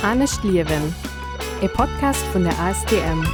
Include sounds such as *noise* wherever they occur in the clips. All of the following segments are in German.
Anne Schliewen, e Podcast vun der ASDM.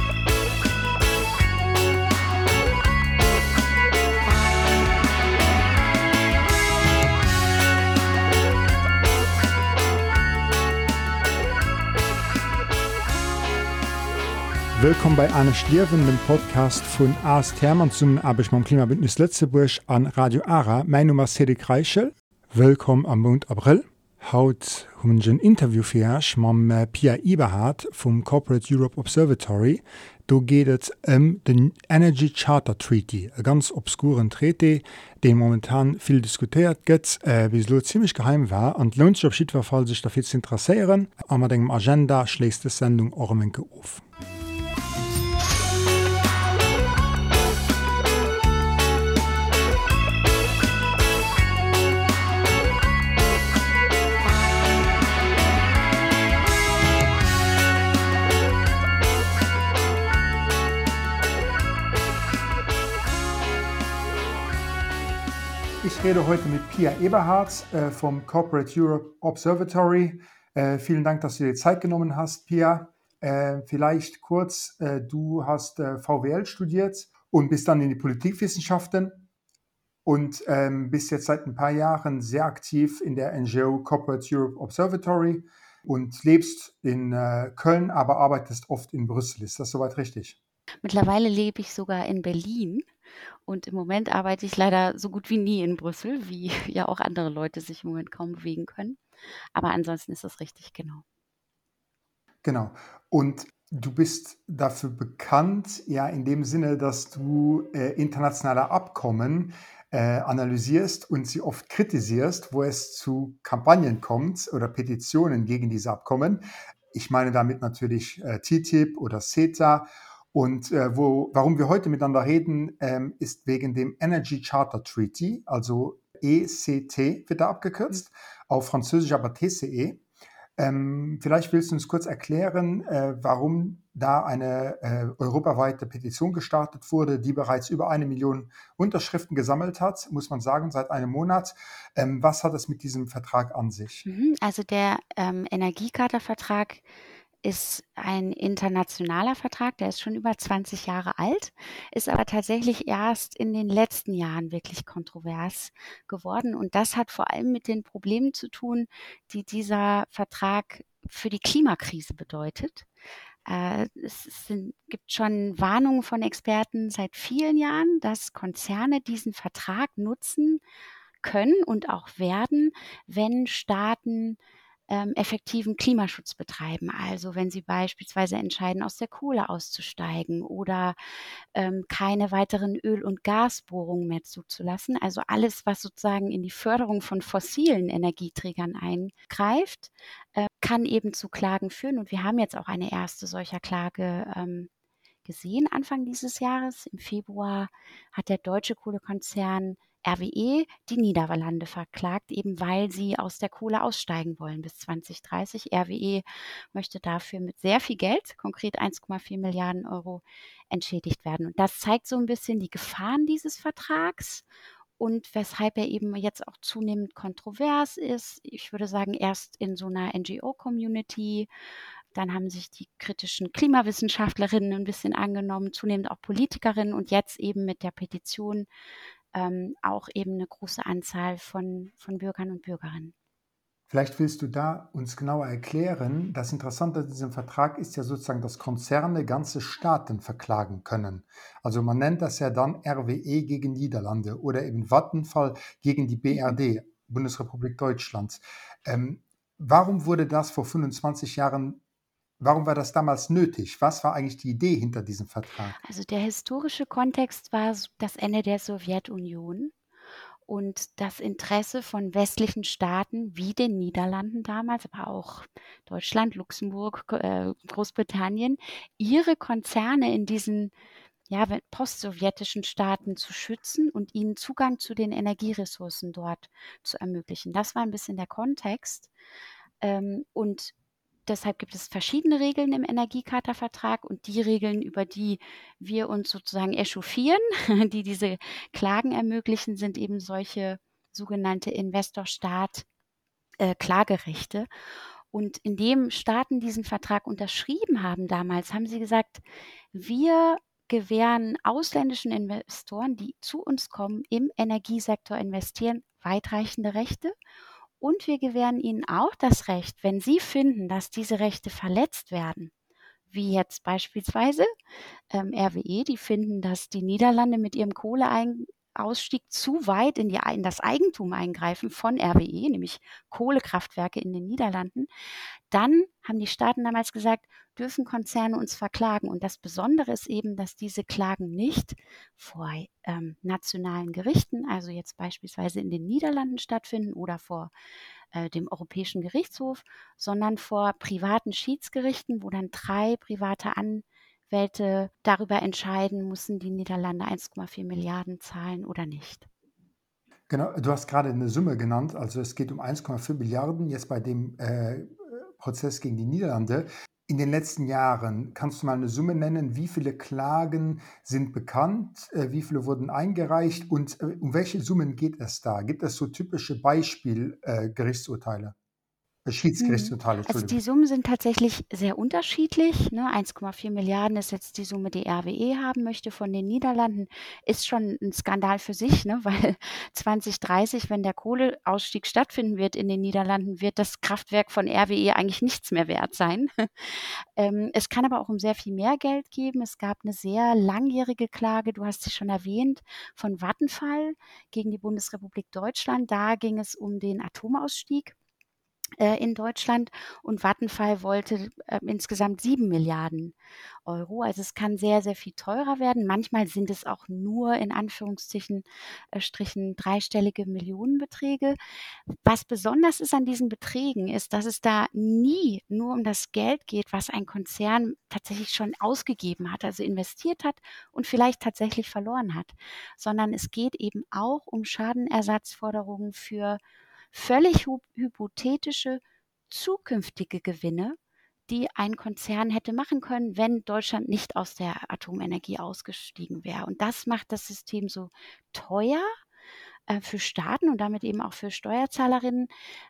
Willkommen bei Anne Schliewen, dem Podcast vun AS Thermann zum Abech mam Klimabündnis Lettzeburg an Radio Ara. Mein Nummer Cedric Reichel. Willkommen am Mond April haut hungen Interviewfirch mam äh, Pierre Iberhard vum Corporate Europe Observatory. Do gehtt ëm um den Energy Charter Treaty, e ganz obskuren Treaty, de momentan viel diskutiert gëtt, äh, wie lo ziemlich geheim war an lohnt op Schiedverfall sich dafür zu interesseieren, a mat engem Agenda schläst de Sendung Ormenke of. Ich rede heute mit Pia Eberhardt äh, vom Corporate Europe Observatory. Äh, vielen Dank, dass du dir Zeit genommen hast, Pia. Äh, vielleicht kurz, du hast VWL studiert und bist dann in die Politikwissenschaften und ähm, bist jetzt seit ein paar Jahren sehr aktiv in der NGO Corporate Europe Observatory und lebst in Köln, aber arbeitest oft in Brüssel. Ist das soweit richtig? Mittlerweile lebe ich sogar in Berlin und im Moment arbeite ich leider so gut wie nie in Brüssel, wie *laughs* ja auch andere Leute sich im Moment kaum bewegen können. Aber ansonsten ist das richtig, genau. Genau. Und du bist dafür bekannt, ja, in dem Sinne, dass du äh, internationale Abkommen äh, analysierst und sie oft kritisierst, wo es zu Kampagnen kommt oder Petitionen gegen diese Abkommen. Ich meine damit natürlich äh, TTIP oder CETA und äh, wo, warum wir heute miteinander reden, ähm, ist wegen dem Energy Charter Treaty, also ECT wird da abgekürzt, auf Französisch aber TCE. Ähm, vielleicht willst du uns kurz erklären, äh, warum da eine äh, europaweite Petition gestartet wurde, die bereits über eine Million Unterschriften gesammelt hat, muss man sagen, seit einem Monat. Ähm, was hat es mit diesem Vertrag an sich? Mhm, also der ähm, Energiekatervertrag ist ein internationaler Vertrag, der ist schon über 20 Jahre alt, ist aber tatsächlich erst in den letzten Jahren wirklich kontrovers geworden. Und das hat vor allem mit den Problemen zu tun, die dieser Vertrag für die Klimakrise bedeutet. Äh, es sind, gibt schon Warnungen von Experten seit vielen Jahren, dass Konzerne diesen Vertrag nutzen können und auch werden, wenn Staaten ähm, effektiven Klimaschutz betreiben. Also wenn sie beispielsweise entscheiden, aus der Kohle auszusteigen oder ähm, keine weiteren Öl- und Gasbohrungen mehr zuzulassen. Also alles, was sozusagen in die Förderung von fossilen Energieträgern eingreift, äh, kann eben zu Klagen führen. Und wir haben jetzt auch eine erste solcher Klage ähm, gesehen Anfang dieses Jahres. Im Februar hat der deutsche Kohlekonzern RWE die Niederlande verklagt, eben weil sie aus der Kohle aussteigen wollen bis 2030. RWE möchte dafür mit sehr viel Geld, konkret 1,4 Milliarden Euro, entschädigt werden. Und das zeigt so ein bisschen die Gefahren dieses Vertrags und weshalb er eben jetzt auch zunehmend kontrovers ist. Ich würde sagen, erst in so einer NGO-Community. Dann haben sich die kritischen Klimawissenschaftlerinnen ein bisschen angenommen, zunehmend auch Politikerinnen und jetzt eben mit der Petition ähm, auch eben eine große Anzahl von, von Bürgern und Bürgerinnen. Vielleicht willst du da uns genauer erklären, das Interessante an diesem Vertrag ist ja sozusagen, dass Konzerne ganze Staaten verklagen können. Also man nennt das ja dann RWE gegen Niederlande oder eben Vattenfall gegen die BRD, Bundesrepublik Deutschland. Ähm, warum wurde das vor 25 Jahren Warum war das damals nötig? Was war eigentlich die Idee hinter diesem Vertrag? Also der historische Kontext war das Ende der Sowjetunion und das Interesse von westlichen Staaten wie den Niederlanden damals, aber auch Deutschland, Luxemburg, äh, Großbritannien, ihre Konzerne in diesen ja, postsowjetischen Staaten zu schützen und ihnen Zugang zu den Energieressourcen dort zu ermöglichen. Das war ein bisschen der Kontext. Ähm, und Deshalb gibt es verschiedene Regeln im Energiecharta-Vertrag und die Regeln, über die wir uns sozusagen echauffieren, *laughs* die diese Klagen ermöglichen, sind eben solche sogenannte Investor-Staat-Klagerechte. Und indem Staaten diesen Vertrag unterschrieben haben damals, haben sie gesagt, wir gewähren ausländischen Investoren, die zu uns kommen, im Energiesektor investieren, weitreichende Rechte. Und wir gewähren ihnen auch das Recht, wenn sie finden, dass diese Rechte verletzt werden, wie jetzt beispielsweise ähm, RWE, die finden, dass die Niederlande mit ihrem Kohleausstieg zu weit in, die, in das Eigentum eingreifen von RWE, nämlich Kohlekraftwerke in den Niederlanden, dann haben die Staaten damals gesagt, dürfen Konzerne uns verklagen. Und das Besondere ist eben, dass diese Klagen nicht vor ähm, nationalen Gerichten, also jetzt beispielsweise in den Niederlanden stattfinden oder vor äh, dem Europäischen Gerichtshof, sondern vor privaten Schiedsgerichten, wo dann drei private Anwälte darüber entscheiden, müssen die Niederlande 1,4 Milliarden zahlen oder nicht. Genau, du hast gerade eine Summe genannt, also es geht um 1,4 Milliarden jetzt bei dem äh, Prozess gegen die Niederlande. In den letzten Jahren, kannst du mal eine Summe nennen, wie viele Klagen sind bekannt, äh, wie viele wurden eingereicht und äh, um welche Summen geht es da? Gibt es so typische Beispielgerichtsurteile? Schiedsgerichtsurteile, mhm. Also die Summen sind tatsächlich sehr unterschiedlich. Ne? 1,4 Milliarden ist jetzt die Summe, die RWE haben möchte von den Niederlanden. Ist schon ein Skandal für sich, ne? *laughs* weil 2030, wenn der Kohleausstieg stattfinden wird in den Niederlanden, wird das Kraftwerk von RWE eigentlich nichts mehr wert sein. *laughs* ähm, es kann aber auch um sehr viel mehr Geld geben. Es gab eine sehr langjährige Klage, du hast sie schon erwähnt, von Vattenfall gegen die Bundesrepublik Deutschland. Da ging es um den Atomausstieg in Deutschland und Vattenfall wollte äh, insgesamt sieben Milliarden Euro. Also es kann sehr, sehr viel teurer werden. Manchmal sind es auch nur in Anführungsstrichen äh, Strichen dreistellige Millionenbeträge. Was besonders ist an diesen Beträgen, ist, dass es da nie nur um das Geld geht, was ein Konzern tatsächlich schon ausgegeben hat, also investiert hat und vielleicht tatsächlich verloren hat, sondern es geht eben auch um Schadenersatzforderungen für völlig hypothetische zukünftige Gewinne, die ein Konzern hätte machen können, wenn Deutschland nicht aus der Atomenergie ausgestiegen wäre. Und das macht das System so teuer äh, für Staaten und damit eben auch für Steuerzahlerinnen,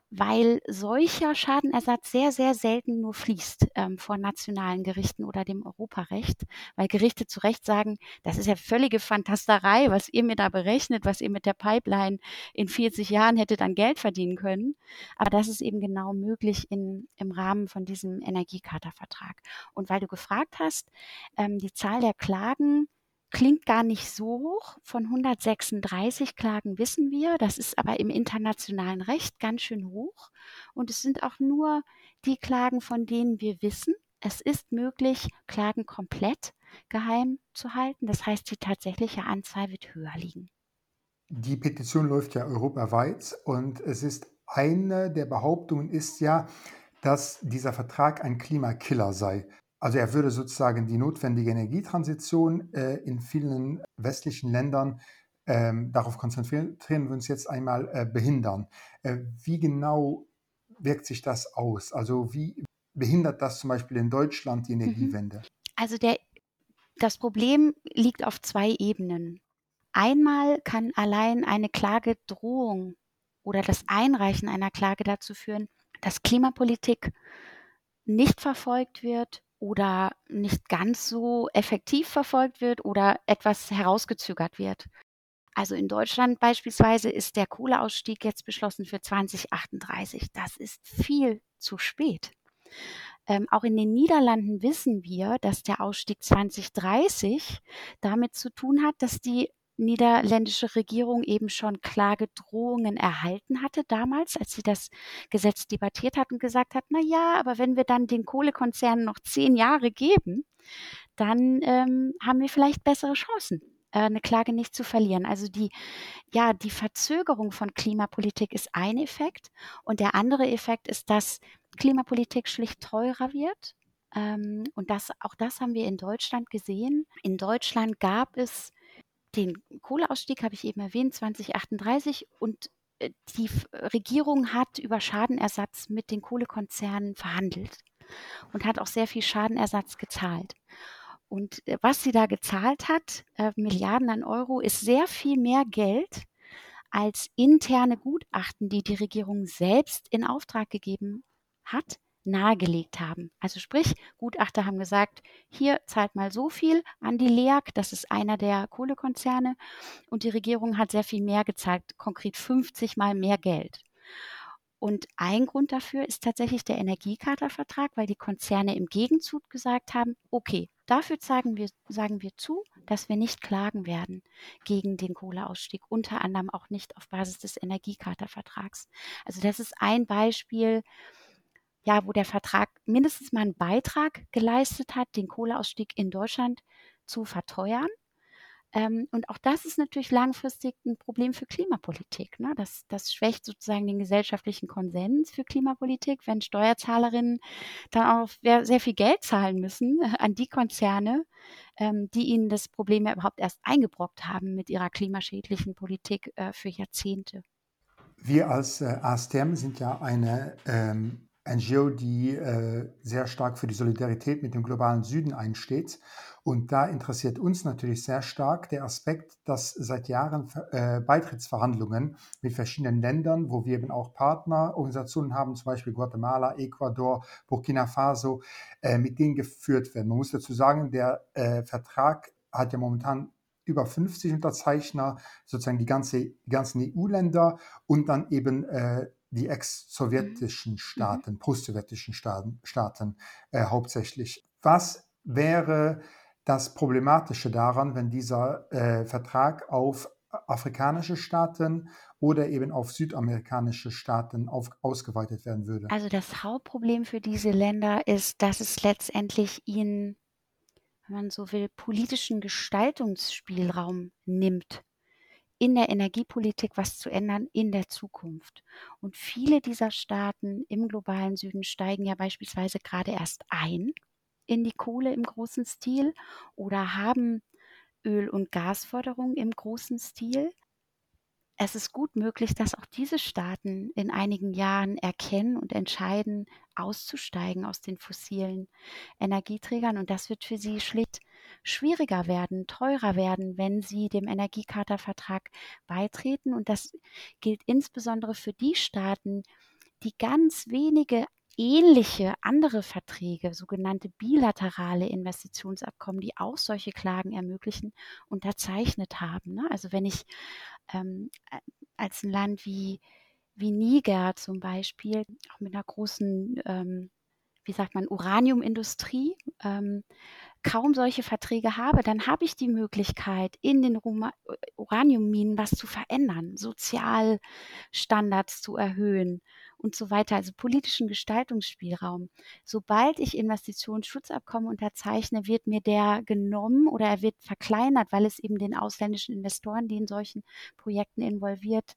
weil solcher Schadenersatz sehr, sehr selten nur fließt ähm, vor nationalen Gerichten oder dem Europarecht, weil Gerichte zu Recht sagen, das ist ja völlige Fantasterei, was ihr mir da berechnet, was ihr mit der Pipeline in 40 Jahren hättet an Geld verdienen können. Aber das ist eben genau möglich in, im Rahmen von diesem Energiecharta-Vertrag. Und weil du gefragt hast, ähm, die Zahl der Klagen klingt gar nicht so hoch. Von 136 Klagen wissen wir. Das ist aber im internationalen Recht ganz schön hoch. Und es sind auch nur die Klagen, von denen wir wissen. Es ist möglich, Klagen komplett geheim zu halten. Das heißt, die tatsächliche Anzahl wird höher liegen. Die Petition läuft ja europaweit und es ist eine der Behauptungen ist ja, dass dieser Vertrag ein Klimakiller sei. Also er würde sozusagen die notwendige Energietransition äh, in vielen westlichen Ländern, ähm, darauf konzentrieren wir uns jetzt einmal, äh, behindern. Äh, wie genau wirkt sich das aus? Also wie behindert das zum Beispiel in Deutschland die mhm. Energiewende? Also der, das Problem liegt auf zwei Ebenen. Einmal kann allein eine Klagedrohung oder das Einreichen einer Klage dazu führen, dass Klimapolitik nicht verfolgt wird oder nicht ganz so effektiv verfolgt wird oder etwas herausgezögert wird. Also in Deutschland beispielsweise ist der Kohleausstieg jetzt beschlossen für 2038. Das ist viel zu spät. Ähm, auch in den Niederlanden wissen wir, dass der Ausstieg 2030 damit zu tun hat, dass die niederländische Regierung eben schon Klagedrohungen erhalten hatte damals, als sie das Gesetz debattiert hat und gesagt hat, na ja, aber wenn wir dann den Kohlekonzernen noch zehn Jahre geben, dann ähm, haben wir vielleicht bessere Chancen äh, eine Klage nicht zu verlieren. Also die, ja, die Verzögerung von Klimapolitik ist ein Effekt und der andere Effekt ist, dass Klimapolitik schlicht teurer wird. Ähm, und das, auch das haben wir in Deutschland gesehen. In Deutschland gab es den Kohleausstieg habe ich eben erwähnt, 2038 und äh, die Regierung hat über Schadenersatz mit den Kohlekonzernen verhandelt und hat auch sehr viel Schadenersatz gezahlt. Und äh, was sie da gezahlt hat, äh, Milliarden an Euro, ist sehr viel mehr Geld als interne Gutachten, die die Regierung selbst in Auftrag gegeben hat, nahegelegt haben. Also sprich, Gutachter haben gesagt, hier zahlt mal so viel an die LEAG, das ist einer der Kohlekonzerne, und die Regierung hat sehr viel mehr gezahlt, konkret 50 mal mehr Geld. Und ein Grund dafür ist tatsächlich der Energiekatervertrag, weil die Konzerne im Gegenzug gesagt haben, okay, dafür sagen wir, sagen wir zu, dass wir nicht klagen werden gegen den Kohleausstieg, unter anderem auch nicht auf Basis des Energiekatervertrags. Also das ist ein Beispiel, ja, wo der Vertrag mindestens mal einen Beitrag geleistet hat, den Kohleausstieg in Deutschland zu verteuern. Ähm, und auch das ist natürlich langfristig ein Problem für Klimapolitik. Ne? Das, das schwächt sozusagen den gesellschaftlichen Konsens für Klimapolitik, wenn Steuerzahlerinnen dann auch sehr viel Geld zahlen müssen äh, an die Konzerne, ähm, die ihnen das Problem ja überhaupt erst eingebrockt haben mit ihrer klimaschädlichen Politik äh, für Jahrzehnte. Wir als äh, ASTEM sind ja eine ähm, NGO, die äh, sehr stark für die Solidarität mit dem globalen Süden einsteht. Und da interessiert uns natürlich sehr stark der Aspekt, dass seit Jahren äh, Beitrittsverhandlungen mit verschiedenen Ländern, wo wir eben auch Partnerorganisationen haben, zum Beispiel Guatemala, Ecuador, Burkina Faso, äh, mit denen geführt werden. Man muss dazu sagen, der äh, Vertrag hat ja momentan über 50 Unterzeichner, sozusagen die, ganze, die ganzen EU-Länder und dann eben äh, die ex-sowjetischen mhm. Staaten, mhm. post-sowjetischen Staaten, Staaten äh, hauptsächlich. Was wäre das Problematische daran, wenn dieser äh, Vertrag auf afrikanische Staaten oder eben auf südamerikanische Staaten auf, ausgeweitet werden würde? Also das Hauptproblem für diese Länder ist, dass es letztendlich ihnen, wenn man so will, politischen Gestaltungsspielraum nimmt in der Energiepolitik was zu ändern in der Zukunft. Und viele dieser Staaten im globalen Süden steigen ja beispielsweise gerade erst ein in die Kohle im großen Stil oder haben Öl- und Gasförderung im großen Stil es ist gut möglich, dass auch diese Staaten in einigen Jahren erkennen und entscheiden, auszusteigen aus den fossilen Energieträgern. Und das wird für sie schlicht schwieriger werden, teurer werden, wenn sie dem Energiekatervertrag beitreten. Und das gilt insbesondere für die Staaten, die ganz wenige ähnliche andere Verträge, sogenannte bilaterale Investitionsabkommen, die auch solche Klagen ermöglichen, unterzeichnet haben. Ne? Also wenn ich ähm, als ein Land wie, wie Niger zum Beispiel, auch mit einer großen, ähm, wie sagt man, Uraniumindustrie, ähm, kaum solche Verträge habe, dann habe ich die Möglichkeit, in den Uraniumminen was zu verändern, Sozialstandards zu erhöhen und so weiter, also politischen Gestaltungsspielraum. Sobald ich Investitionsschutzabkommen unterzeichne, wird mir der genommen oder er wird verkleinert, weil es eben den ausländischen Investoren, die in solchen Projekten involviert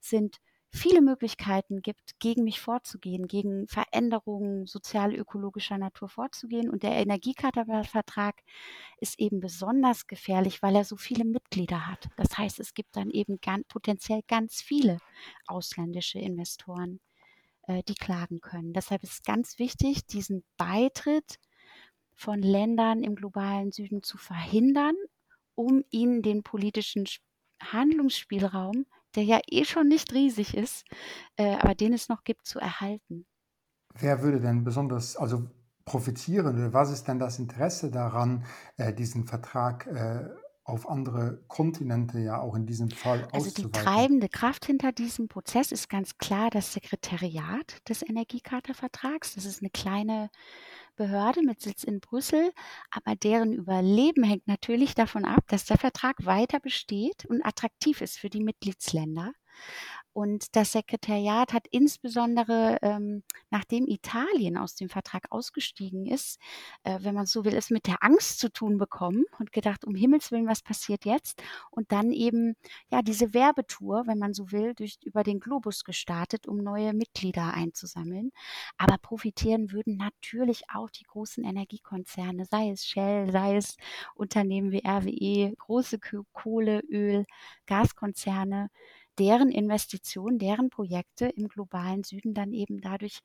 sind, viele Möglichkeiten gibt, gegen mich vorzugehen, gegen Veränderungen sozial-ökologischer Natur vorzugehen. Und der Energiekatervertrag ist eben besonders gefährlich, weil er so viele Mitglieder hat. Das heißt, es gibt dann eben ganz, potenziell ganz viele ausländische Investoren, äh, die klagen können. Deshalb ist es ganz wichtig, diesen Beitritt von Ländern im globalen Süden zu verhindern, um ihnen den politischen Handlungsspielraum, der ja eh schon nicht riesig ist, äh, aber den es noch gibt, zu erhalten. Wer würde denn besonders, also profitieren oder was ist denn das Interesse daran, äh, diesen Vertrag äh, auf andere Kontinente ja auch in diesem Fall Also die treibende Kraft hinter diesem Prozess ist ganz klar das Sekretariat des Energiekatervertrags. Das ist eine kleine Behörde mit Sitz in Brüssel, aber deren Überleben hängt natürlich davon ab, dass der Vertrag weiter besteht und attraktiv ist für die Mitgliedsländer. Und das Sekretariat hat insbesondere, ähm, nachdem Italien aus dem Vertrag ausgestiegen ist, äh, wenn man so will, es mit der Angst zu tun bekommen und gedacht, um Himmels Willen, was passiert jetzt? Und dann eben, ja, diese Werbetour, wenn man so will, durch, über den Globus gestartet, um neue Mitglieder einzusammeln. Aber profitieren würden natürlich auch die großen Energiekonzerne, sei es Shell, sei es Unternehmen wie RWE, große Kohle, Öl, Gaskonzerne deren Investitionen, deren Projekte im globalen Süden dann eben dadurch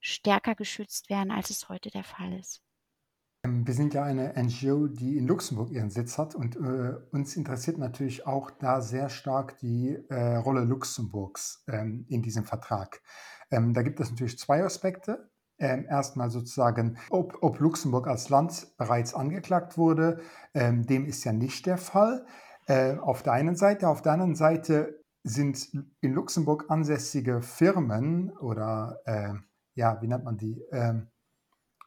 stärker geschützt werden, als es heute der Fall ist. Ähm, wir sind ja eine NGO, die in Luxemburg ihren Sitz hat und äh, uns interessiert natürlich auch da sehr stark die äh, Rolle Luxemburgs ähm, in diesem Vertrag. Ähm, da gibt es natürlich zwei Aspekte. ähm, erstmal sozusagen, ob, ob, Luxemburg als Land bereits angeklagt wurde. Ähm, dem ist ja nicht der Fall. Äh, auf der einen Seite. Auf der anderen Seite sind in Luxemburg ansässige Firmen oder, äh, ja, wie nennt man die? Ähm,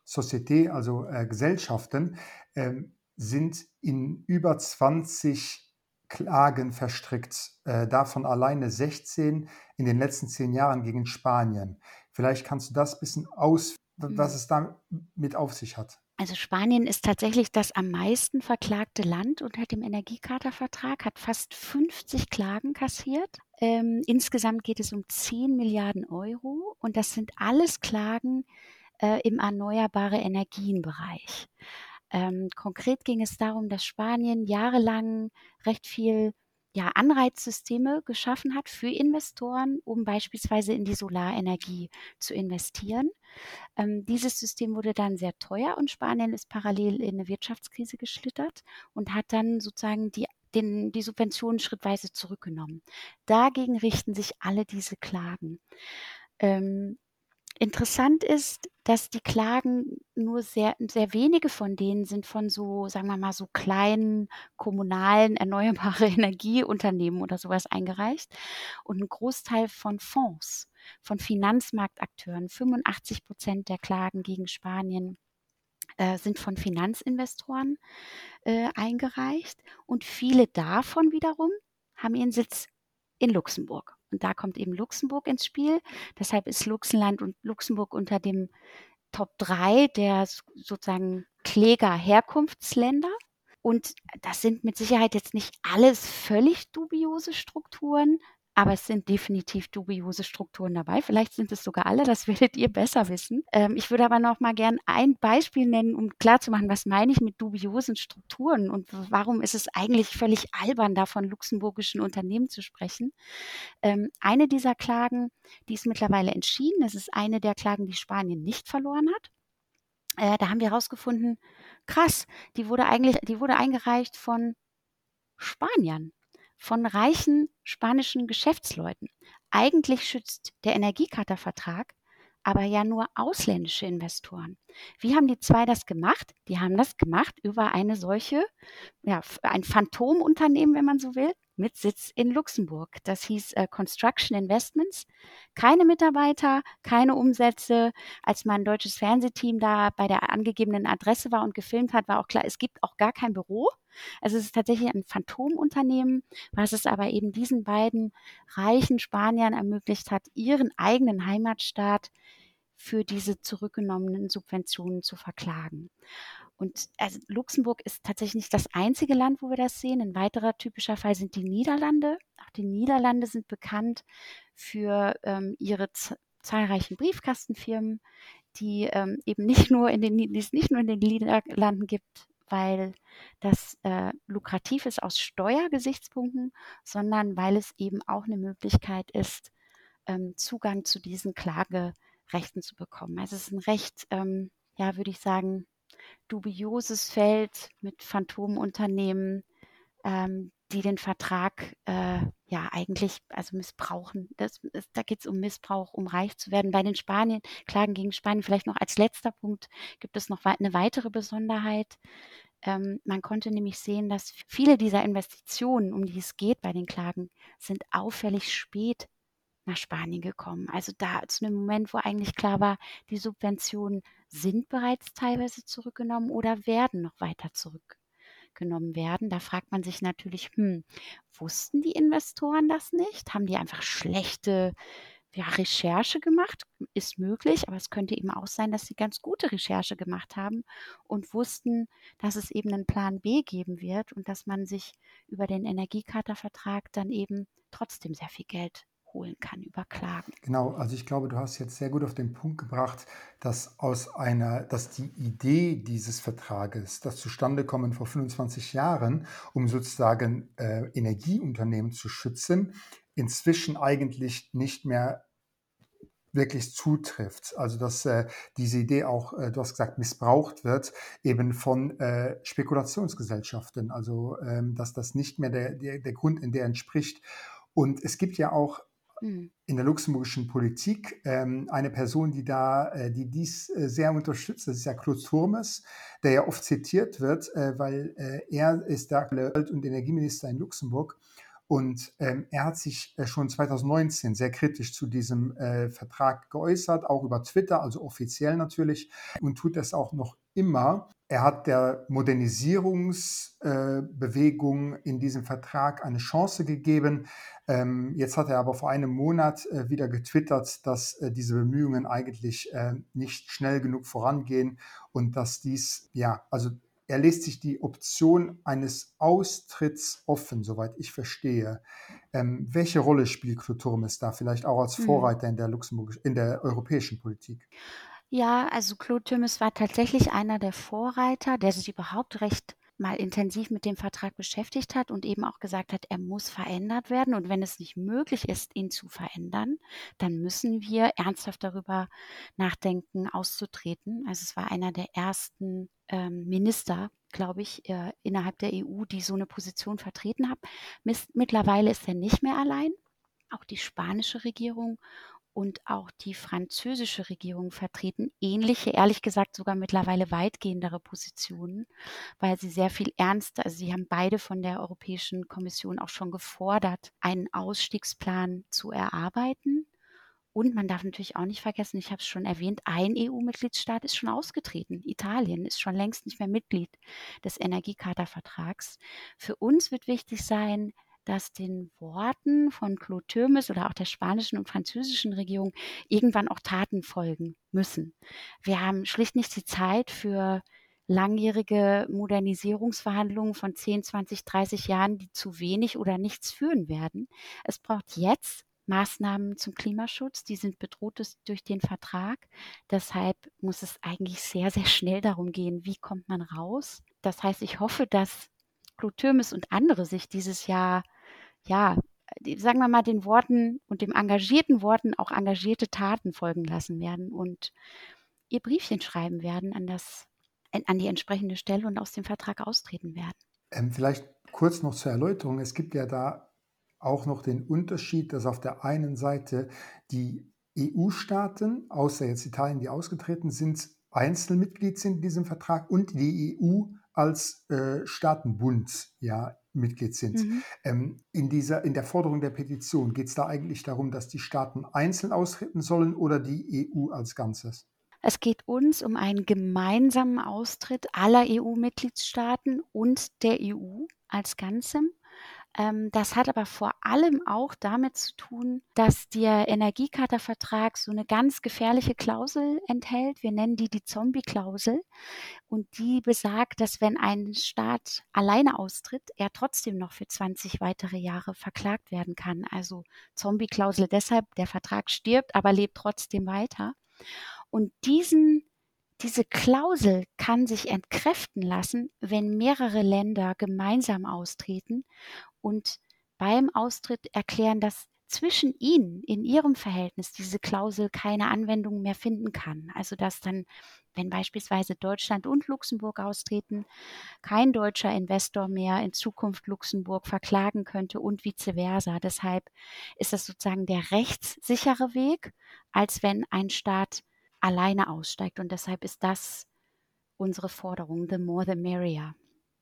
Société, also äh, Gesellschaften, ähm, sind in über 20 Klagen verstrickt, äh, davon alleine 16 in den letzten zehn Jahren gegen Spanien. Vielleicht kannst du das ein bisschen aus, was mhm. es damit auf sich hat. Also Spanien ist tatsächlich das am meisten verklagte Land unter dem Energiecharta-Vertrag, hat fast 50 Klagen kassiert. Ähm, insgesamt geht es um 10 Milliarden Euro und das sind alles Klagen äh, im erneuerbare Energienbereich. Ähm, konkret ging es darum, dass Spanien jahrelang recht viel ja, Anreizsysteme geschaffen hat für Investoren, um beispielsweise in die Solarenergie zu investieren. Ähm, dieses System wurde dann sehr teuer und Spanien ist parallel in eine Wirtschaftskrise geschlittert und hat dann sozusagen die den, die Subventionen schrittweise zurückgenommen. Dagegen richten sich alle diese Klagen. Ähm, Interessant ist, dass die Klagen nur sehr, sehr wenige von denen sind von so, sagen wir mal, so kleinen kommunalen *laughs* erneuerbare Energieunternehmen oder sowas eingereicht und ein Großteil von Fonds, von Finanzmarktakteuren. 85 Prozent der Klagen gegen Spanien äh, sind von Finanzinvestoren äh, eingereicht und viele davon wiederum haben ihren Sitz in Luxemburg. Und da kommt eben Luxemburg ins Spiel. Deshalb ist Luxemland und Luxemburg unter dem Top 3 der sozusagen Kläger-Herkunftsländer. Und das sind mit Sicherheit jetzt nicht alles völlig dubiose Strukturen, aber es sind definitiv dubiose Strukturen dabei. Vielleicht sind es sogar alle, das *laughs* werdet ihr besser wissen. Ähm, ich würde aber noch mal gern ein Beispiel nennen, um klarzumachen, was meine ich mit dubiosen Strukturen und warum ist es eigentlich völlig albern, da von luxemburgischen Unternehmen zu sprechen. Ähm, eine dieser Klagen, die ist mittlerweile entschieden. Das ist eine der Klagen, die Spanien nicht verloren hat. Äh, da haben wir herausgefunden, krass, die wurde eigentlich, die wurde eingereicht von Spaniern von reichen spanischen Geschäftsleuten. Eigentlich schützt der Energiecharta-Vertrag aber ja nur ausländische Investoren. Wie haben die zwei das gemacht? Die haben das gemacht über eine solche, ja, ein Phantomunternehmen, wenn man so will, mit Sitz in Luxemburg. Das hieß äh, Construction Investments. Keine Mitarbeiter, keine Umsätze. Als mein deutsches Fernsehteam da bei der angegebenen Adresse war und gefilmt hat, war auch klar, es gibt auch gar kein Büro. Also es ist tatsächlich ein Phantomunternehmen, was es aber eben diesen beiden reichen Spaniern ermöglicht hat, ihren eigenen Heimatstaat für diese zurückgenommenen Subventionen zu verklagen. Und also Luxemburg ist tatsächlich nicht das einzige Land, wo wir das sehen. Ein weiterer typischer Fall sind die Niederlande. Auch die Niederlande sind bekannt für ähm, ihre zahlreichen Briefkastenfirmen, die ähm, eben nicht nur in den, die es nicht nur in den Niederlanden gibt, weil das äh, lukrativ ist aus Steuergesichtspunkten, sondern weil es eben auch eine Möglichkeit ist, ähm, Zugang zu diesen Klagerechten zu bekommen. Also es ist ein recht, ähm, ja, würde ich sagen, dubioses Feld mit Phantomunternehmen, ähm, die den Vertrag äh, ja eigentlich also missbrauchen. Das, ist, da geht es um Missbrauch, um reich zu werden. Bei den Spanien, Klagen gegen Spanien, vielleicht noch als letzter Punkt, gibt es noch eine weitere Besonderheit. Ähm, man konnte nämlich sehen, dass viele dieser Investitionen, um die es geht bei den Klagen, sind auffällig spät nach Spanien gekommen. Also da zu einem Moment, wo eigentlich klar war, die Subventionen sind bereits teilweise zurückgenommen oder werden noch weiter zurückgenommen werden. Da fragt man sich natürlich, hm, wussten die Investoren das nicht? Haben die einfach schlechte ja, Recherche gemacht? Ist möglich, aber es könnte eben auch sein, dass sie ganz gute Recherche gemacht haben und wussten, dass es eben einen Plan B geben wird und dass man sich über den Energiekartervertrag dann eben trotzdem sehr viel Geld holen kann über Klagen. Genau, also ich glaube, du hast jetzt sehr gut auf den Punkt gebracht, dass aus einer, dass die Idee dieses Vertrages, das zustande kommen vor 25 Jahren, um sozusagen äh, Energieunternehmen zu schützen, inzwischen eigentlich nicht mehr wirklich zutrifft. Also dass äh, diese Idee auch, äh, du hast gesagt, missbraucht wird, eben von äh, Spekulationsgesellschaften. Also ähm, dass das nicht mehr der, der, der Grund in der entspricht. Und es gibt ja auch mhm. in der luxemburgischen Politik. Ähm, eine Person, die da, äh, die dies äh, sehr unterstützt, das ist ja Claude Turmes, der ja oft zitiert wird, äh, weil äh, er ist der Welt- und Energieminister in Luxemburg. Und ähm, er hat sich äh, schon 2019 sehr kritisch zu diesem äh, Vertrag geäußert, auch über Twitter, also offiziell natürlich, und tut es auch noch immer. Er hat der Modernisierungsbewegung äh, in diesem Vertrag eine Chance gegeben. Ähm, jetzt hat er aber vor einem Monat äh, wieder getwittert, dass äh, diese Bemühungen eigentlich nicht schnell genug vorangehen und dass dies, ja, also er lässt sich die Option eines Austritts offen, soweit ich verstehe. Ähm, welche Rolle spielt Turmes da vielleicht auch als hm. Vorreiter in der Luxemburg in der europäischen Politik? Ja, also Claude Tümmes war tatsächlich einer der Vorreiter, der sich überhaupt recht mal intensiv mit dem Vertrag beschäftigt hat und eben auch gesagt hat, er muss verändert werden. Und wenn es nicht möglich ist, ihn zu verändern, dann müssen wir ernsthaft darüber nachdenken, auszutreten. Also es war einer der ersten ähm, Minister, glaube ich, äh, innerhalb der EU, die so eine Position vertreten haben. Mittlerweile ist er nicht mehr allein. Auch die spanische Regierung und auch die französische Regierung vertreten ähnliche, ehrlich gesagt sogar mittlerweile weitgehendere Positionen, weil sie sehr viel ernster, also sie haben beide von der Europäischen Kommission auch schon gefordert, einen Ausstiegsplan zu erarbeiten. Und man darf natürlich auch nicht vergessen, ich habe es schon erwähnt, ein EU-Mitgliedstaat ist schon ausgetreten. Italien ist schon längst nicht mehr Mitglied des Energiecharta-Vertrags. Für uns wird wichtig sein, dass den Worten von Claude Türmes oder auch der spanischen und französischen Regierung irgendwann auch Taten folgen müssen. Wir haben schlicht nicht die Zeit für langjährige Modernisierungsverhandlungen von 10, 20, 30 Jahren, die zu wenig oder nichts führen werden. Es braucht jetzt Maßnahmen zum Klimaschutz, die sind bedroht durch den Vertrag. Deshalb muss es eigentlich sehr, sehr schnell darum gehen, wie kommt man raus. Das heißt, ich hoffe, dass Claude Türmes und andere sich dieses Jahr, ja, sagen wir mal, den Worten und dem engagierten Worten auch engagierte Taten folgen lassen werden und ihr Briefchen schreiben werden an das, an die entsprechende Stelle und aus dem Vertrag austreten werden. Ähm, vielleicht kurz noch zur Erläuterung. Es gibt ja da auch noch den Unterschied, dass auf der einen Seite die EU-Staaten, außer jetzt Italien, die ausgetreten sind, Einzelmitglied sind in diesem Vertrag und die EU als äh, Staatenbund ja, Mitglied sind. Mhm. Ähm, in, dieser, in der Forderung der Petition geht es da eigentlich darum, dass die Staaten einzeln austreten sollen oder die EU als Ganzes? Es geht uns um einen gemeinsamen Austritt aller EU-Mitgliedstaaten und der EU als Ganzem. Ähm, das hat aber vor allem auch damit zu tun, dass der Energiecharta-Vertrag so eine ganz gefährliche Klausel enthält. Wir nennen die die Zombie-Klausel. Und die besagt, dass wenn ein Staat alleine austritt, er trotzdem noch für 20 weitere Jahre verklagt werden kann. Also Zombie-Klausel deshalb, der Vertrag stirbt, aber lebt trotzdem weiter. Und diesen diese Klausel kann sich entkräften lassen, wenn mehrere Länder gemeinsam austreten und beim Austritt erklären, dass zwischen ihnen in ihrem Verhältnis diese Klausel keine Anwendung mehr finden kann. Also dass dann, wenn beispielsweise Deutschland und Luxemburg austreten, kein deutscher Investor mehr in Zukunft Luxemburg verklagen könnte und vice versa. Deshalb ist das sozusagen der rechtssichere Weg, als wenn ein Staat alleine aussteigt. Und deshalb ist das unsere Forderung, the more the merrier.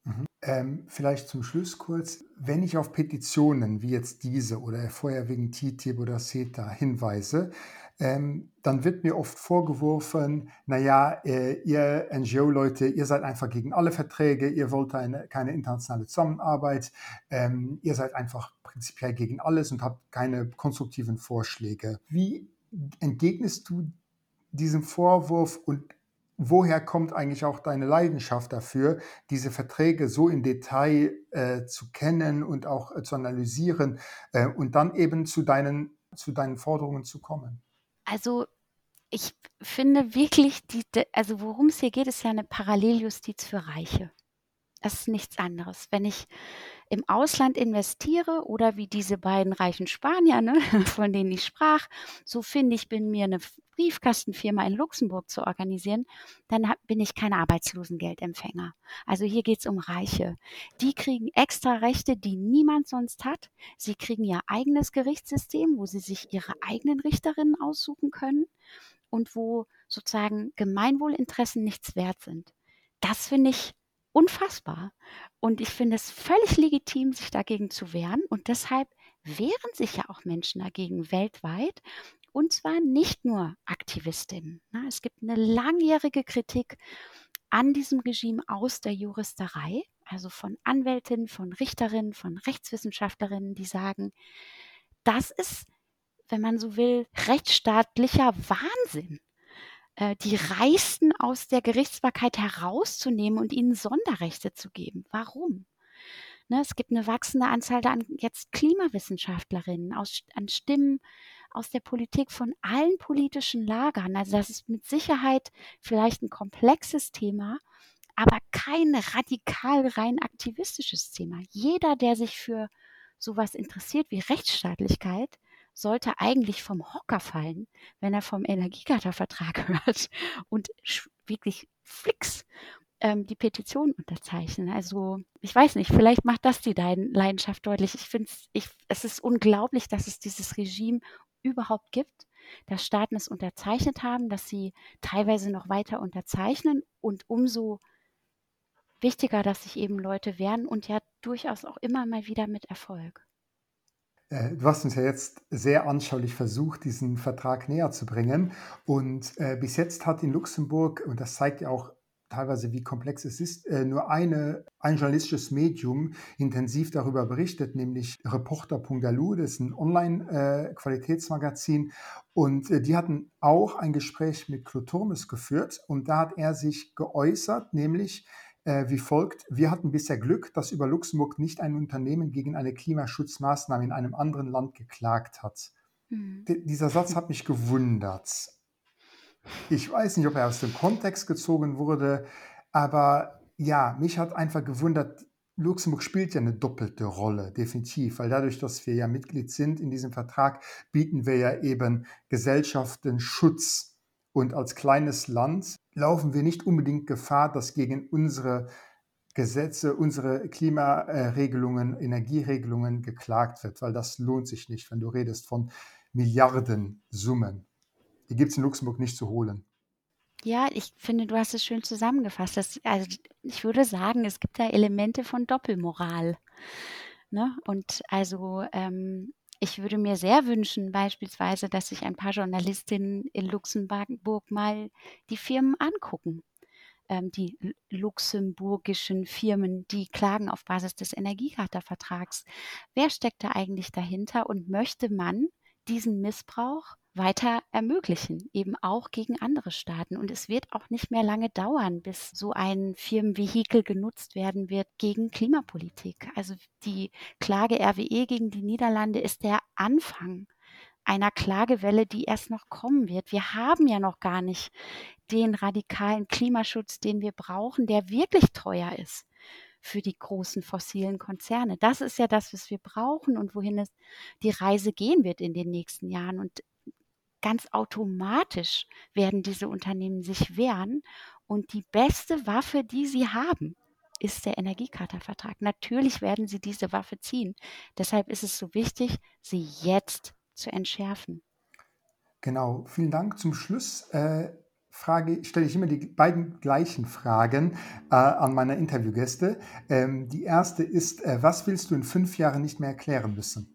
Mhm. Ähm, vielleicht zum Schluss kurz, wenn ich auf Petitionen wie jetzt diese oder vorher wegen TTIP oder CETA hinweise, ähm, dann wird mir oft vorgeworfen, naja, äh, ihr NGO-Leute, ihr seid einfach gegen alle Verträge, ihr wollt eine, keine internationale Zusammenarbeit, ähm, ihr seid einfach prinzipiell gegen alles und habt keine konstruktiven Vorschläge. Wie entgegnest du diesem Vorwurf und woher kommt eigentlich auch deine Leidenschaft dafür, diese Verträge so im Detail äh, zu kennen und auch äh, zu analysieren äh, und dann eben zu deinen, zu deinen Forderungen zu kommen? Also ich finde wirklich, die, also worum es hier geht, ist ja eine Paralleljustiz für Reiche. Das ist nichts anderes. Wenn ich im Ausland investiere oder wie diese beiden reichen Spanier, ne, *laughs* von denen ich sprach, so finde ich, bin mir eine Briefkastenfirma in Luxemburg zu organisieren, dann hab, bin ich kein Arbeitslosengeldempfänger. Also hier geht es um Reiche. Die kriegen extra Rechte, die niemand sonst hat. Sie kriegen ihr eigenes Gerichtssystem, wo sie sich ihre eigenen Richterinnen aussuchen können und wo sozusagen Gemeinwohlinteressen nichts wert sind. Das finde ich unfassbar. Und ich finde es völlig legitim, sich dagegen zu wehren. Und deshalb wehren sich ja auch Menschen dagegen weltweit. Und zwar nicht nur Aktivistinnen. Ne? Es gibt eine langjährige Kritik an diesem Regime aus der Juristerei, also von Anwältinnen, von Richterinnen, von Rechtswissenschaftlerinnen, die sagen, das ist, wenn man so will, rechtsstaatlicher Wahnsinn äh, die Reichsten aus der Gerichtsbarkeit herauszunehmen und ihnen Sonderrechte zu geben. Warum? Ne, es gibt eine wachsende Anzahl an jetzt Klimawissenschaftlerinnen, aus, an Stimmen aus der Politik von allen politischen Lagern. Also das ist mit Sicherheit vielleicht ein komplexes Thema, aber kein radikal rein aktivistisches Thema. Jeder, der sich für sowas interessiert wie Rechtsstaatlichkeit, sollte eigentlich vom Hocker fallen, wenn er vom Energiegattervertrag *laughs* hört und wirklich flix ähm, die Petition unterzeichnen. Also ich weiß nicht, vielleicht macht das die Leidenschaft deutlich. Ich finde es, es ist unglaublich, dass es dieses Regime überhaupt gibt, dass Staaten es unterzeichnet haben, dass sie teilweise noch weiter unterzeichnen und umso wichtiger, dass sich eben Leute wehren und ja durchaus auch immer mal wieder mit Erfolg. Äh, du hast uns ja jetzt sehr anschaulich versucht, diesen Vertrag näher zu bringen. Und äh, bis jetzt hat in Luxemburg, und das zeigt ja auch teilweise, wie komplex es ist, äh, nur eine, ein journalistisches Medium intensiv darüber berichtet, nämlich Reporter.alu, das ist ein Online-Qualitätsmagazin. Und die hatten auch ein Gespräch mit Cloturmes geführt und da hat er sich geäußert, nämlich äh, wie folgt. Wir hatten bisher Glück, dass über Luxemburg nicht ein Unternehmen gegen eine Klimaschutzmaßnahme in einem anderen Land geklagt hat. Mhm. Dieser Satz hat mich gewundert. Ich weiß nicht, ob er aus dem Kontext gezogen wurde, aber ja, mich hat einfach gewundert, Luxemburg spielt ja eine doppelte Rolle, definitiv, weil dadurch, dass wir ja Mitglied sind in diesem Vertrag, bieten wir ja eben Gesellschaften Schutz. Und als kleines Land laufen wir nicht unbedingt Gefahr, dass gegen unsere Gesetze, unsere Klimaregelungen, Energieregelungen geklagt wird, weil das lohnt sich nicht, wenn du redest von Milliardensummen. Die gibt es in Luxemburg nicht zu holen. Ja, ich finde, du hast es schön zusammengefasst. Das, also ich würde sagen, es gibt da Elemente von Doppelmoral. Ne? Und also ähm, ich würde mir sehr wünschen, beispielsweise, dass sich ein paar Journalistinnen in Luxemburg mal die Firmen angucken. Ähm, die luxemburgischen Firmen, die klagen auf Basis des Energiecharta-Vertrags. Wer steckt da eigentlich dahinter und möchte man diesen Missbrauch weiter ermöglichen, eben auch gegen andere Staaten. Und es wird auch nicht mehr lange dauern, bis so ein Firmenvehikel genutzt werden wird gegen Klimapolitik. Also die Klage RWE gegen die Niederlande ist der Anfang einer Klagewelle, die erst noch kommen wird. Wir haben ja noch gar nicht den radikalen Klimaschutz, den wir brauchen, der wirklich teuer ist für die großen fossilen Konzerne. Das ist ja das, was wir brauchen und wohin es die Reise gehen wird in den nächsten Jahren. Und ganz automatisch werden diese Unternehmen sich wehren. Und die beste Waffe, die sie haben, ist der Energiecharta-Vertrag. Natürlich werden sie diese Waffe ziehen. Deshalb ist es so wichtig, sie jetzt zu entschärfen. Genau, vielen Dank. Zum Schluss äh, frage, stelle ich immer die beiden gleichen Fragen äh, an meine Interviewgäste. Ähm, die erste ist, äh, was willst du in fünf Jahren nicht mehr erklären müssen?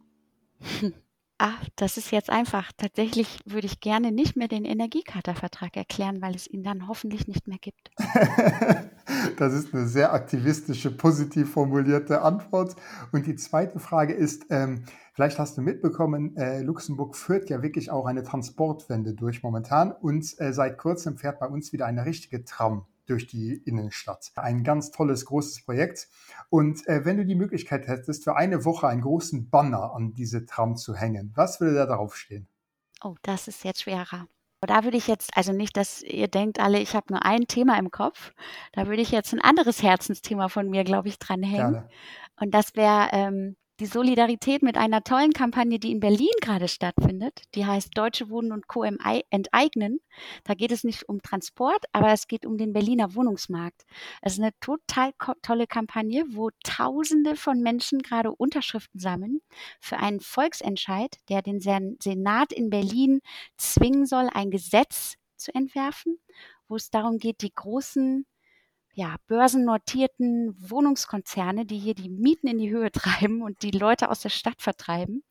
*laughs* Ah, das ist jetzt einfach. Tatsächlich würde ich gerne nicht mehr den Energiecharta-Vertrag erklären, weil es ihn dann hoffentlich nicht mehr gibt. *laughs* das ist eine sehr aktivistische, positiv formulierte Antwort. Und die zweite Frage ist, ähm, vielleicht hast du mitbekommen, äh, Luxemburg führt ja wirklich auch eine Transportwende durch momentan und äh, seit kurzem fährt bei uns wieder eine richtige Tram durch die Innenstadt. Ein ganz tolles, großes Projekt. Und äh, wenn du die Möglichkeit hättest, für eine Woche einen großen Banner an diese Tram zu hängen, was würde da darauf stehen? Oh, das ist jetzt schwerer. Da würde ich jetzt, also nicht, dass ihr denkt alle, ich habe nur ein Thema im Kopf. Da würde ich jetzt ein anderes Herzensthema von mir, glaube ich, dranhängen. Gerne. Und das wäre ähm, die Solidarität mit einer tollen Kampagne, die in Berlin gerade stattfindet. Die heißt Deutsche Wohnen und Co. enteignen. Da geht es nicht um Transport, aber es geht um den Berliner Wohnungsmarkt. Es ist eine total tolle Kampagne, wo Tausende von Menschen gerade Unterschriften sammeln für einen Volksentscheid, der den Senat in Berlin zwingen soll, ein Gesetz zu entwerfen, wo es darum geht, die großen ja, börsennotierten Wohnungskonzerne, die hier die Mieten in die Höhe *laughs* treiben und die Leute aus der Stadt vertreiben,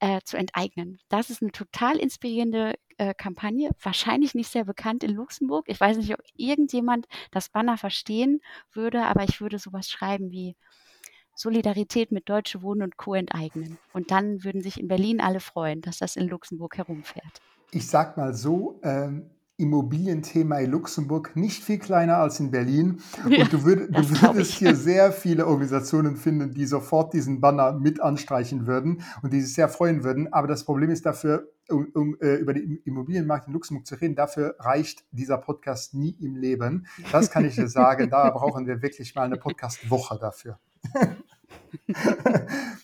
äh, zu enteignen. Das ist eine total inspirierende äh, Kampagne, wahrscheinlich nicht sehr bekannt in Luxemburg. Ich weiß nicht, ob irgendjemand das Banner verstehen würde, aber ich würde sowas schreiben wie Solidarität mit Deutsche Wohnen und Co. enteignen. Und dann würden sich in Berlin alle freuen, dass das in Luxemburg herumfährt. Ich sag mal so, ähm, Immobilienthema in Luxemburg nicht viel kleiner als in Berlin. Und du, würd, du würdest hier sehr viele Organisationen finden, die sofort diesen Banner mit anstreichen würden und die sich sehr freuen würden. Aber das Problem ist dafür, um, um äh, über den Immobilienmarkt in Luxemburg zu reden, dafür reicht dieser Podcast nie im Leben. Das kann ich dir sagen. Da *laughs* brauchen wir wirklich mal eine Podcast-Woche dafür. *laughs*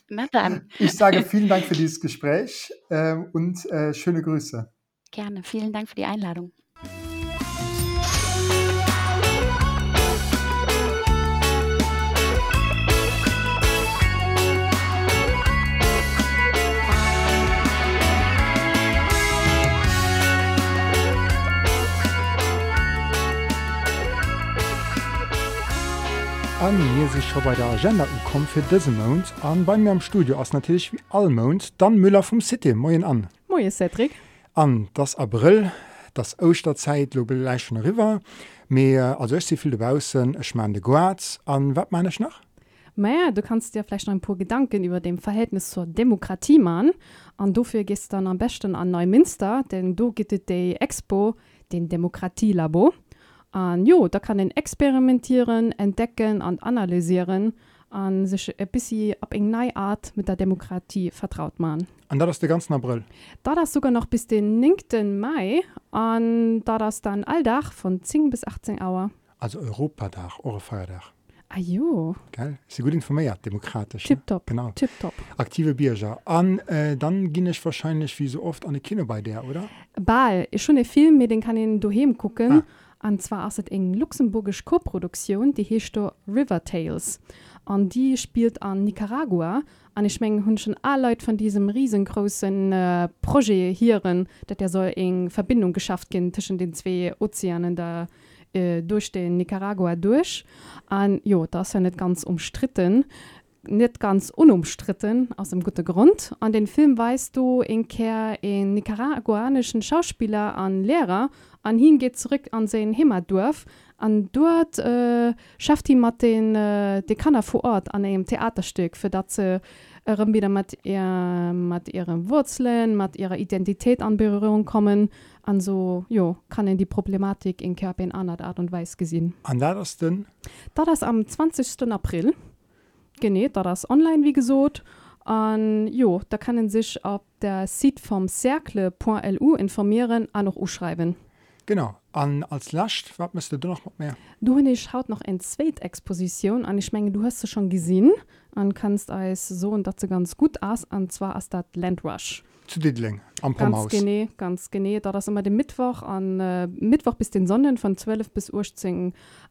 Na dann. Ich sage vielen Dank für dieses Gespräch äh, und äh, schöne Grüße. Gerne. Vielen Dank für die Einladung. An sich schon bei der Agenda kommen für diesen Monat an bei mir am Studio als natürlich wie Allmond dann Müller vom City. Moin an. Moin Cedric. An das April das Osterzeit Globation River. Mehr also ist sie viel draußen. Ich meine Guards. An was meine ich noch? Naja, du kannst dir vielleicht noch ein paar Gedanken über dem Verhältnis zur Demokratie machen. Und dafür gehst du dann am besten an Neumünster, denn du gibt die Expo, den Demokratielabo. Und jo, da kann den experimentieren, entdecken und analysieren und sich ein bisschen ab in neue Art mit der Demokratie vertraut machen. Und das ist der ganze April? Da das sogar noch bis den 9. Mai und da das dann alldach von 10 bis 18 Uhr. Also Europadach, eure Feiertag. Ah jo. Geil. Sie gut informiert, demokratisch. Tipptopp. Genau. Tipptopp. Aktive Bierger. Und äh, dann ging ich wahrscheinlich wie so oft an eine Kino bei der, oder? Ball. Ist schon ein Film, mit dem kann ich daheim gucken. Ah. Und zwar ist es eine luxemburgische Co-Produktion, die heißt River Tales. Und die spielt an Nicaragua. Und ich meine, hun schon Leute von diesem riesengroßen äh, Projekt hier, dass der soll in Verbindung geschafft werden zwischen den zwei Ozeanen da äh, durch den Nicaragua durch. Und ja, das ist ja nicht ganz umstritten nicht ganz unumstritten aus dem guten Grund. An den Film weißt du in Ker in nicaraguanischen Schauspieler an Lehrer an ihn geht zurück an sein Heimatdorf an dort äh, schafft ihn mit den äh, Dekaner vor Ort an einem Theaterstück für das sie äh, wieder mit, ihr, mit ihren Wurzeln mit ihrer Identität an Berührung kommen an so jo kann in die Problematik in Kerpe in einer Art und Weise gesehen. An da das denn? Da das am 20. April genäht da das online wie gesot. An jo da kann sich auf der Seite vom cercle.lu informieren an noch uschreiben. Genau an als lascht was müsste du noch mehr? Du ich haut noch ein zweitexposition an. Ich menge du hast du schon gesehen an kannst als so und dazu ganz gut aus an zwar als das Landrush zu Didling am ganz gene, ganz gene. Da das immer den Mittwoch an äh, Mittwoch bis den Sonnen von 12 bis Uhr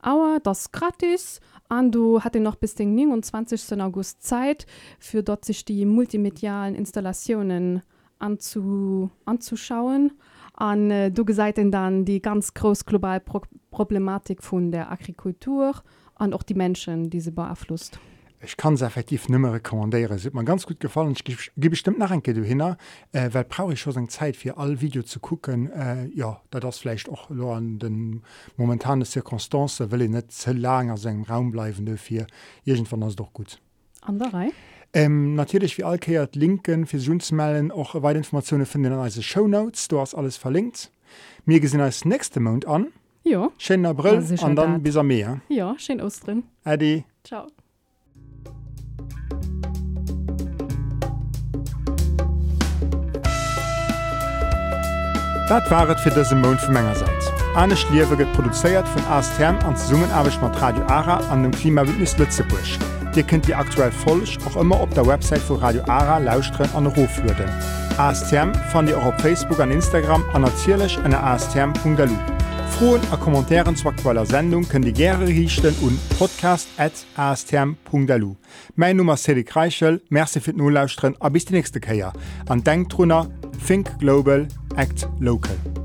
Auer das gratis. An du hatte noch bis den 29. August Zeit für dort sich die multimedialen Installationen anzu, anzuschauen. An äh, du gesagt dann die ganz groß global Pro Problematik von der Agrikultur an auch die Menschen diese beeinflusst ich kann es effektiv nimmer rekommandieren. Sieht man ganz gut gefallen. Ich gebe bestimmt nach einke du hin äh, weil brauche ich schon Zeit für all Video zu gucken. Äh, ja da das vielleicht auch nur an den momentane Zirkonstance will ich nicht zu lange aus seinem Raum bleiben dafür. Irgendwann das doch gut. Andere? Ähm, natürlich wie allkehrt linken für Zoomsmellen auch weitere Informationen finden als Show Notes. Du hast alles verlinkt. Mir gesehen als nächste Mond an. Ja. Schön April und dann bis am Meer. Ja schön aus drin Adi. Ciao Dat waret fir dëse Mound vum Mengegerseits. Anne Schliewe get produzéiert vun ASTM an Summenarbeg mat Radio Ara an dem Klimawitnis Lützebusch. Dir kennt die aktuell Folch auch immer op der Website vu Radio Ara lausren an Roflöden. ASTM fan Dir op Facebook an Instagram an erzierlech en ASTM.lu. Froen a Kommentaren zu aktueller Sendung kën die Gerre hichten und podcast@astm.lu. Mein Nummer Selig Reichel, Merczi fir Nolauusren a bis die nächste Käier. An Denktrunner Think Global, Act Local.